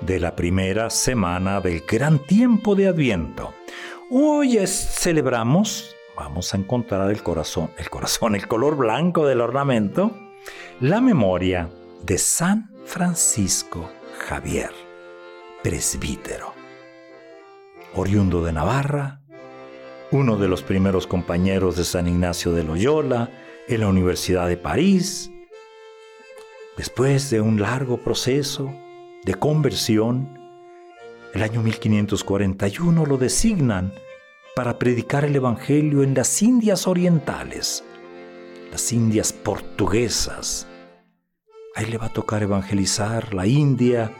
de la primera semana del gran tiempo de Adviento. Hoy celebramos, vamos a encontrar el corazón, el corazón, el color blanco del ornamento, la memoria de San Francisco Javier, presbítero. Oriundo de Navarra, uno de los primeros compañeros de San Ignacio de Loyola en la Universidad de París, Después de un largo proceso de conversión, el año 1541 lo designan para predicar el Evangelio en las Indias Orientales, las Indias portuguesas. Ahí le va a tocar evangelizar la India,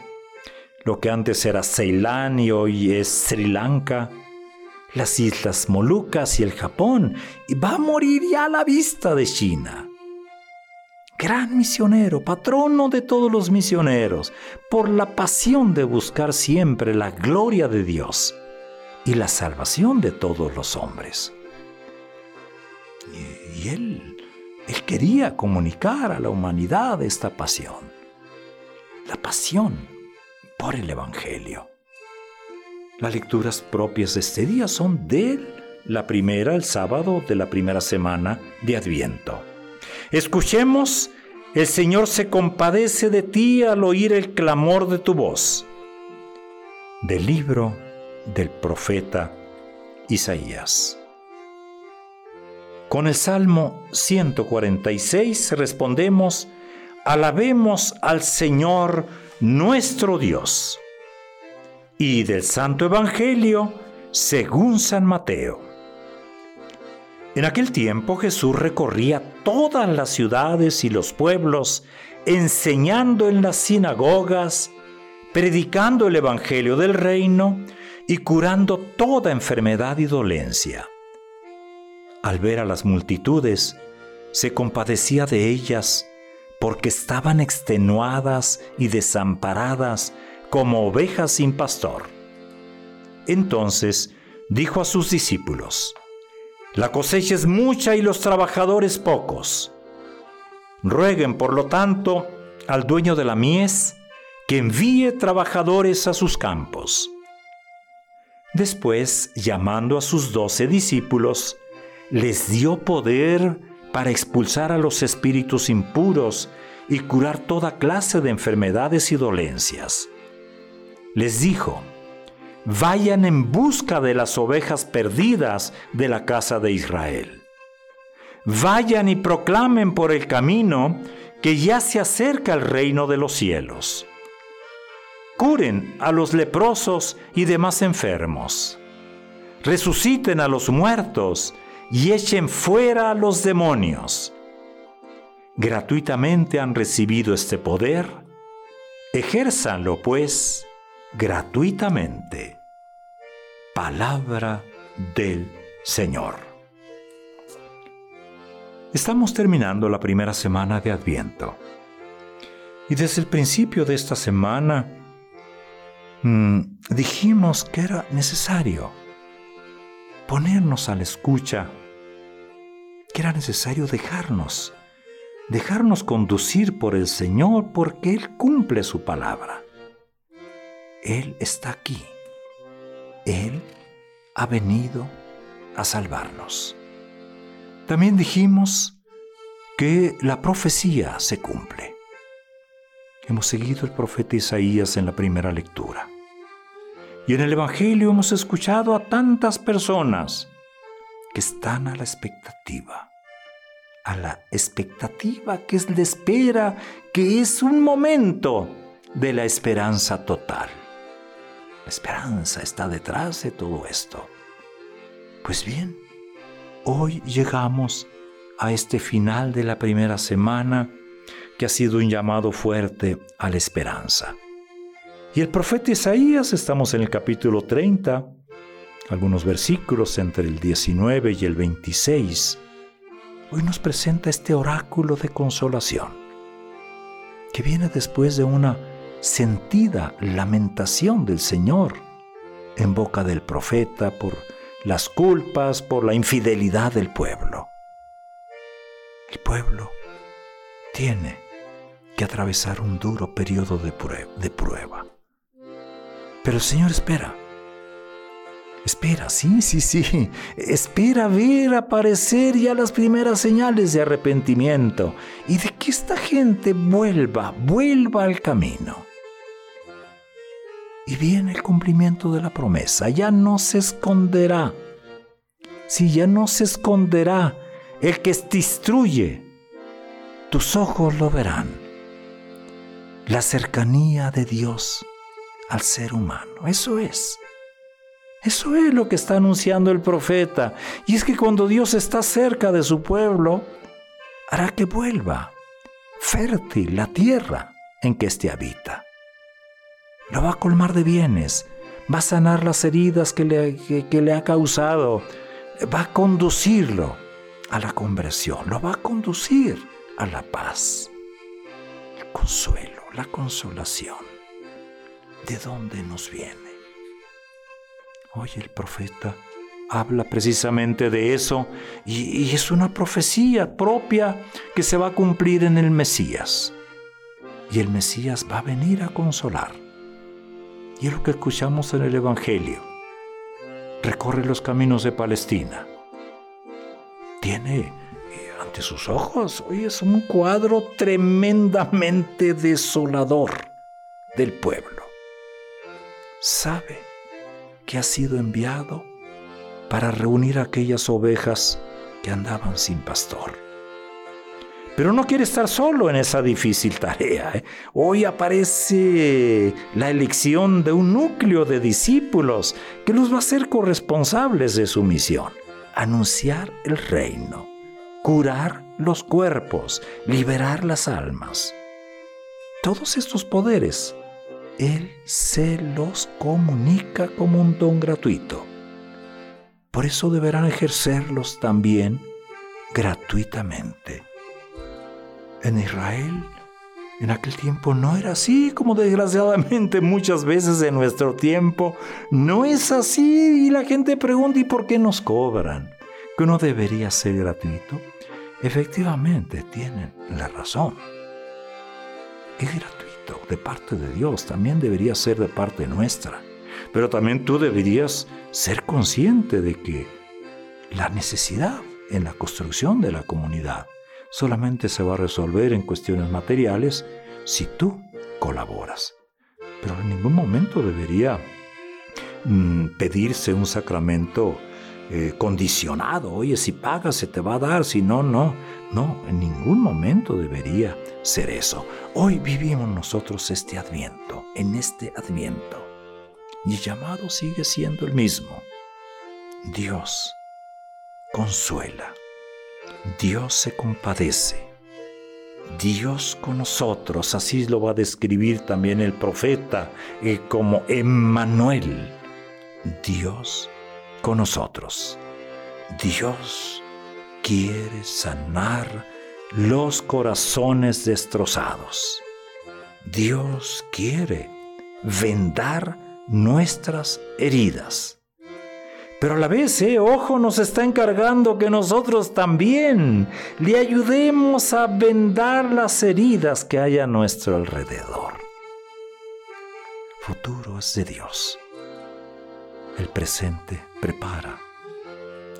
lo que antes era Ceilán y hoy es Sri Lanka, las Islas Molucas y el Japón, y va a morir ya a la vista de China gran misionero, patrono de todos los misioneros, por la pasión de buscar siempre la gloria de Dios y la salvación de todos los hombres. Y, él, él quería comunicar a la humanidad esta pasión, la pasión por el Evangelio. Las lecturas propias de este día son de la primera, el sábado de la primera semana de Adviento. Escuchemos, el Señor se compadece de ti al oír el clamor de tu voz. Del libro del profeta Isaías. Con el Salmo 146 respondemos, alabemos al Señor nuestro Dios. Y del Santo Evangelio según San Mateo. En aquel tiempo Jesús recorría todas las ciudades y los pueblos, enseñando en las sinagogas, predicando el Evangelio del reino y curando toda enfermedad y dolencia. Al ver a las multitudes, se compadecía de ellas porque estaban extenuadas y desamparadas como ovejas sin pastor. Entonces dijo a sus discípulos, la cosecha es mucha y los trabajadores pocos. Rueguen, por lo tanto, al dueño de la mies que envíe trabajadores a sus campos. Después, llamando a sus doce discípulos, les dio poder para expulsar a los espíritus impuros y curar toda clase de enfermedades y dolencias. Les dijo, vayan en busca de las ovejas perdidas de la casa de Israel. Vayan y proclamen por el camino que ya se acerca el reino de los cielos. Curen a los leprosos y demás enfermos. Resuciten a los muertos y echen fuera a los demonios. Gratuitamente han recibido este poder. Ejérzanlo, pues, gratuitamente palabra del Señor. Estamos terminando la primera semana de Adviento. Y desde el principio de esta semana mm, dijimos que era necesario ponernos a la escucha, que era necesario dejarnos, dejarnos conducir por el Señor porque Él cumple su palabra. Él está aquí. Él ha venido a salvarnos. También dijimos que la profecía se cumple. Hemos seguido el profeta Isaías en la primera lectura. Y en el Evangelio hemos escuchado a tantas personas que están a la expectativa, a la expectativa que es la espera, que es un momento de la esperanza total. La esperanza está detrás de todo esto. Pues bien, hoy llegamos a este final de la primera semana que ha sido un llamado fuerte a la esperanza. Y el profeta Isaías, estamos en el capítulo 30, algunos versículos entre el 19 y el 26, hoy nos presenta este oráculo de consolación, que viene después de una sentida lamentación del Señor en boca del profeta por las culpas, por la infidelidad del pueblo. El pueblo tiene que atravesar un duro periodo de prueba. Pero el Señor espera. Espera, sí, sí, sí. Espera ver aparecer ya las primeras señales de arrepentimiento y de que esta gente vuelva, vuelva al camino. Y viene el cumplimiento de la promesa. Ya no se esconderá. Si ya no se esconderá el que te instruye, tus ojos lo verán. La cercanía de Dios al ser humano. Eso es. Eso es lo que está anunciando el profeta. Y es que cuando Dios está cerca de su pueblo, hará que vuelva fértil la tierra en que éste habita. Lo va a colmar de bienes, va a sanar las heridas que le, que le ha causado, va a conducirlo a la conversión, lo va a conducir a la paz, el consuelo, la consolación. ¿De dónde nos viene? Hoy el profeta habla precisamente de eso y, y, es una profecía propia que se va a cumplir en el Mesías. Y el Mesías va a venir a consolar. Y es lo que escuchamos en el Evangelio. Recorre los caminos de Palestina. Tiene eh, ante sus ojos, hoy es un cuadro tremendamente desolador del pueblo. Sabe que ha sido enviado para reunir aquellas ovejas que andaban sin pastor. Pero no quiere estar solo en esa difícil tarea. ¿eh? Hoy aparece la elección de un núcleo de discípulos que los va a hacer corresponsables de su misión. Anunciar el reino, curar los cuerpos, liberar las almas. Todos estos poderes, Él se los comunica como un don gratuito. Por eso deberán ejercerlos también gratuitamente en Israel. En aquel tiempo no era así, como desgraciadamente muchas veces en nuestro tiempo no es así y la gente pregunta ¿y por qué nos cobran? ¿Que no debería ser gratuito? Efectivamente, tienen la razón. Es gratuito de parte de Dios, también debería ser de parte nuestra. Pero también tú deberías ser consciente de que la necesidad en la construcción de la comunidad solamente se va a resolver en cuestiones materiales si tú colaboras. Pero en ningún momento debería mm, pedirse un sacramento eh, condicionado. Oye, si pagas se te va a dar, si no, no. No, en ningún momento debería ser eso. Hoy vivimos nosotros este adviento, en este adviento. Y el llamado sigue siendo el mismo. Dios consuela Dios se compadece. Dios con nosotros, así lo va a describir también el profeta eh, como Emmanuel. Dios con nosotros. Dios quiere sanar los corazones destrozados. Dios quiere vendar nuestras heridas. Pero a la vez, eh, ojo, nos está encargando que nosotros también le ayudemos a vendar las heridas que hay a nuestro alrededor. Futuro es de Dios. El presente prepara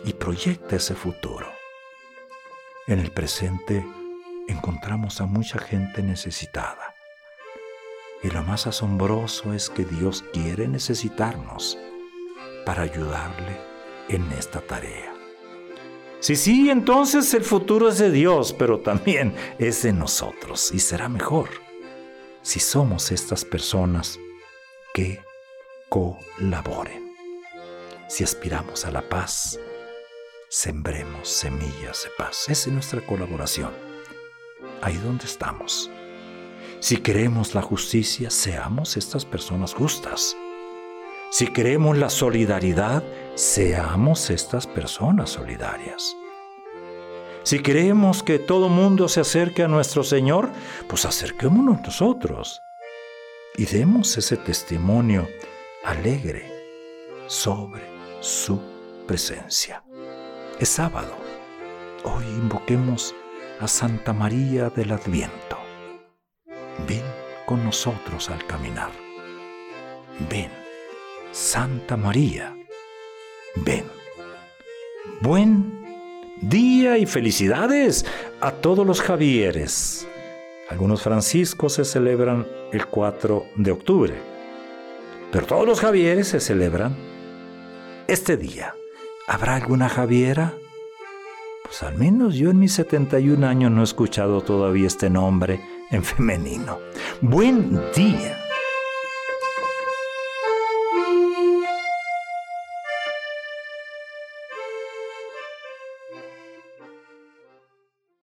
y proyecta ese futuro. En el presente encontramos a mucha gente necesitada. Y lo más asombroso es que Dios quiere necesitarnos para ayudarle en esta tarea. Sí, sí, entonces el futuro es de Dios, pero también es de nosotros y será mejor si somos estas personas que colaboren. Si aspiramos a la paz, sembremos semillas de paz. Esa es nuestra colaboración. Ahí donde estamos. Si queremos la justicia, seamos estas personas justas. Si queremos la solidaridad, seamos estas personas solidarias. Si queremos que todo mundo se acerque a nuestro Señor, pues acerquémonos nosotros y demos ese testimonio alegre sobre su presencia. Es sábado. Hoy invoquemos a Santa María del Adviento. Ven con nosotros al caminar. Ven, Santa María. Ven. Buen día y felicidades a todos los Javieres. Algunos franciscos se celebran el 4 de octubre, pero todos los Javieres se celebran este día. ¿Habrá alguna Javiera? Pues al menos yo en mis 71 años no he escuchado todavía este nombre en femenino. Buen día.